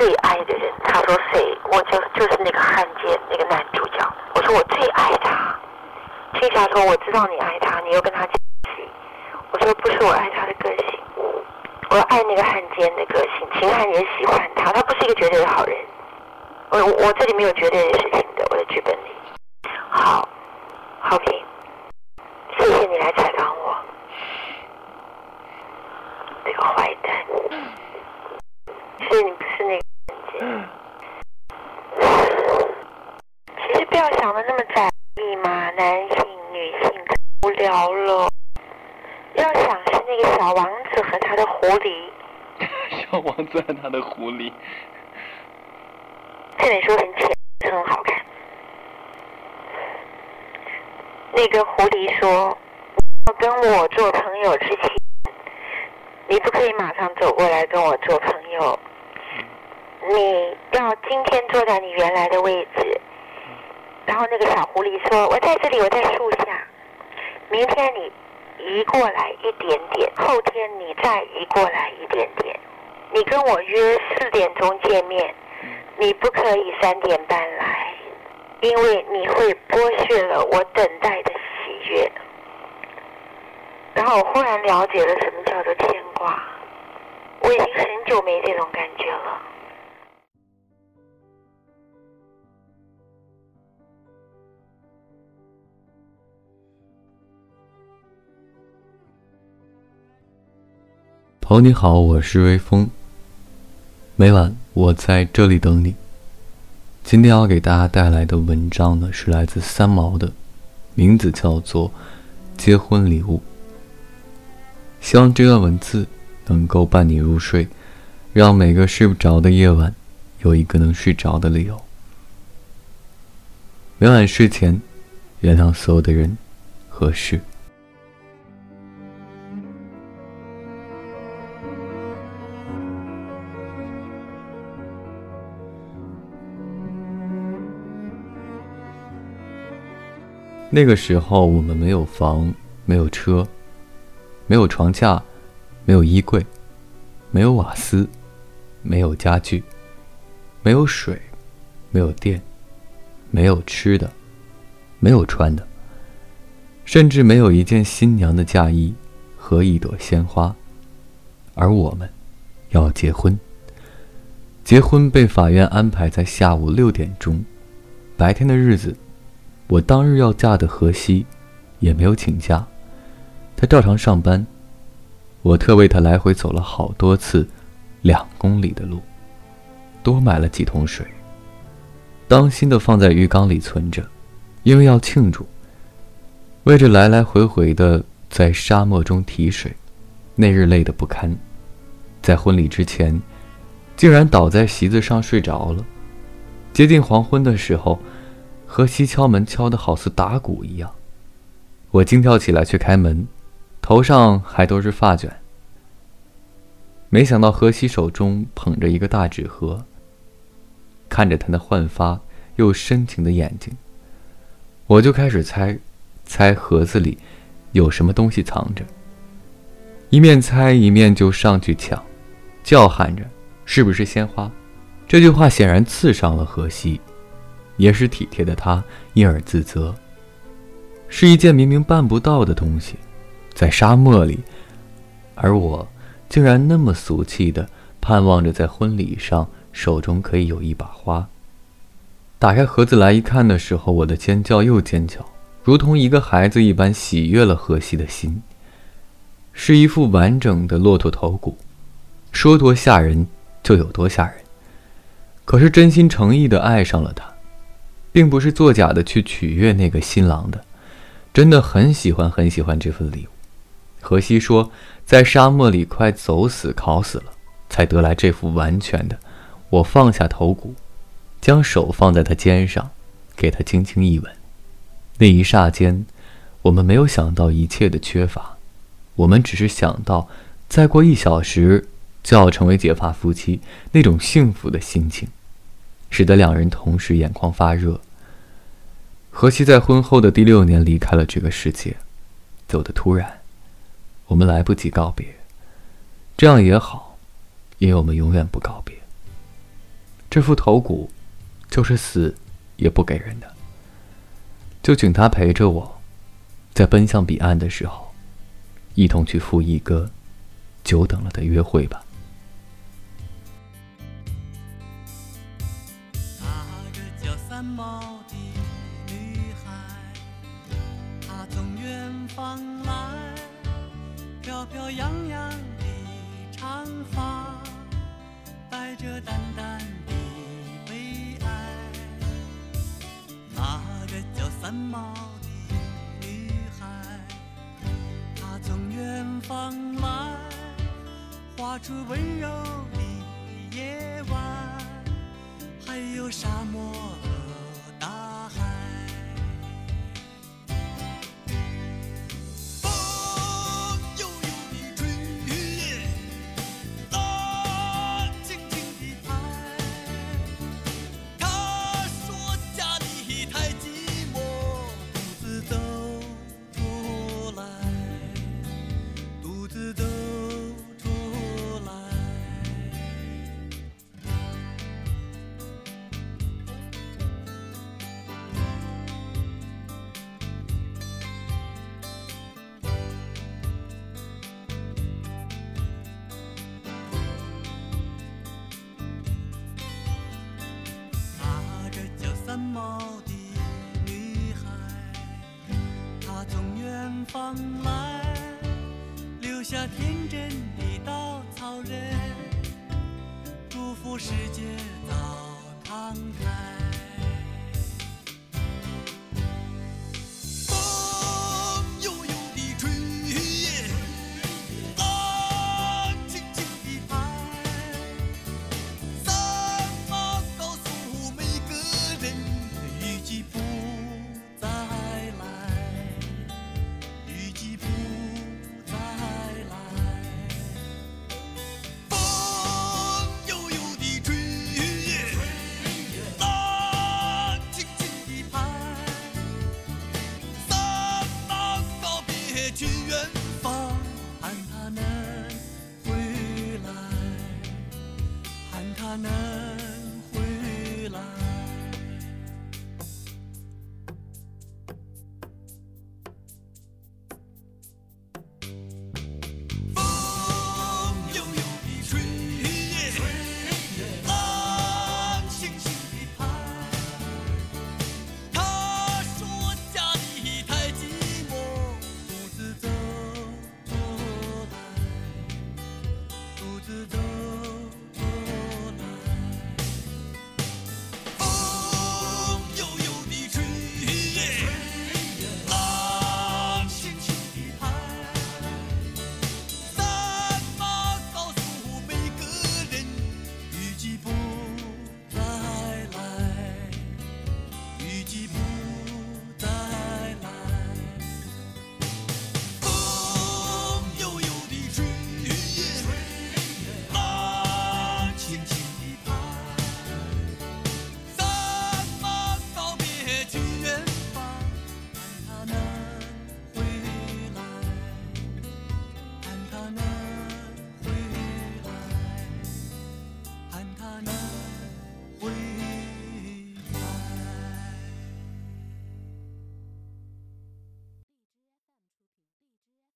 最爱的人。他说谁？我就就是那个汉奸，那个男主角。我说我最爱他。青霞说我知道你爱他，你又跟他在一起。我说不是我爱他的个性，我爱那个汉奸的个性。秦汉也喜欢他，他不是一个绝对的好人。我我这里没有绝对的事情的，我的剧本里。好，好评，谢谢你来采访我。这个坏蛋，是你不是那个人其实不要想的那么窄义嘛，男性、女性无聊了。要想是那个小王子和他的狐狸。小王子和他的狐狸。这本书很浅，很好看。那个狐狸说：“要跟我做朋友之前，你不可以马上走过来跟我做朋友。你要今天坐在你原来的位置。”然后那个小狐狸说：“我在这里，我在树下。明天你移过来一点点，后天你再移过来一点点。你跟我约四点钟见面，你不可以三点半来，因为你会剥削了我等待的喜悦。”然后我忽然了解了什么叫做牵挂，我已经很久没这种感觉了。朋友你好，我是微风。每晚我在这里等你。今天要给大家带来的文章呢，是来自三毛的，名字叫做《结婚礼物》。希望这段文字能够伴你入睡，让每个睡不着的夜晚有一个能睡着的理由。每晚睡前，原谅所有的人和事。那个时候，我们没有房，没有车，没有床架，没有衣柜，没有瓦斯，没有家具，没有水，没有电，没有吃的，没有穿的，甚至没有一件新娘的嫁衣和一朵鲜花。而我们，要结婚。结婚被法院安排在下午六点钟，白天的日子。我当日要嫁的河西，也没有请假，他照常上班。我特为他来回走了好多次，两公里的路，多买了几桶水，当心的放在浴缸里存着，因为要庆祝。为着来来回回的在沙漠中提水，那日累得不堪，在婚礼之前，竟然倒在席子上睡着了。接近黄昏的时候。何西敲门敲得好似打鼓一样，我惊跳起来去开门，头上还都是发卷。没想到何西手中捧着一个大纸盒，看着他那焕发又深情的眼睛，我就开始猜，猜盒子里有什么东西藏着。一面猜一面就上去抢，叫喊着：“是不是鲜花？”这句话显然刺伤了河西。也是体贴的他，因而自责。是一件明明办不到的东西，在沙漠里，而我竟然那么俗气的盼望着在婚礼上手中可以有一把花。打开盒子来一看的时候，我的尖叫又尖叫，如同一个孩子一般喜悦了荷西的心。是一副完整的骆驼头骨，说多吓人就有多吓人。可是真心诚意的爱上了他。并不是作假的去取悦那个新郎的，真的很喜欢很喜欢这份礼物。荷西说，在沙漠里快走死烤死了，才得来这副完全的。我放下头骨，将手放在他肩上，给他轻轻一吻。那一霎间，我们没有想到一切的缺乏，我们只是想到，再过一小时就要成为结发夫妻那种幸福的心情。使得两人同时眼眶发热。何西在婚后的第六年离开了这个世界走的突然我们来不及告别。这样也好因为我们永远不告别。这副头骨就是死也不给人的。就请他陪着我在奔向彼岸的时候一同去赴一个久等了的约会吧。三毛的女孩她从远方来飘飘扬扬的长发带着淡淡的悲哀那个叫三毛的女孩她从远方来画出温柔的夜晚。还有沙漠来，留下天真的稻草人，祝福世界早敞开。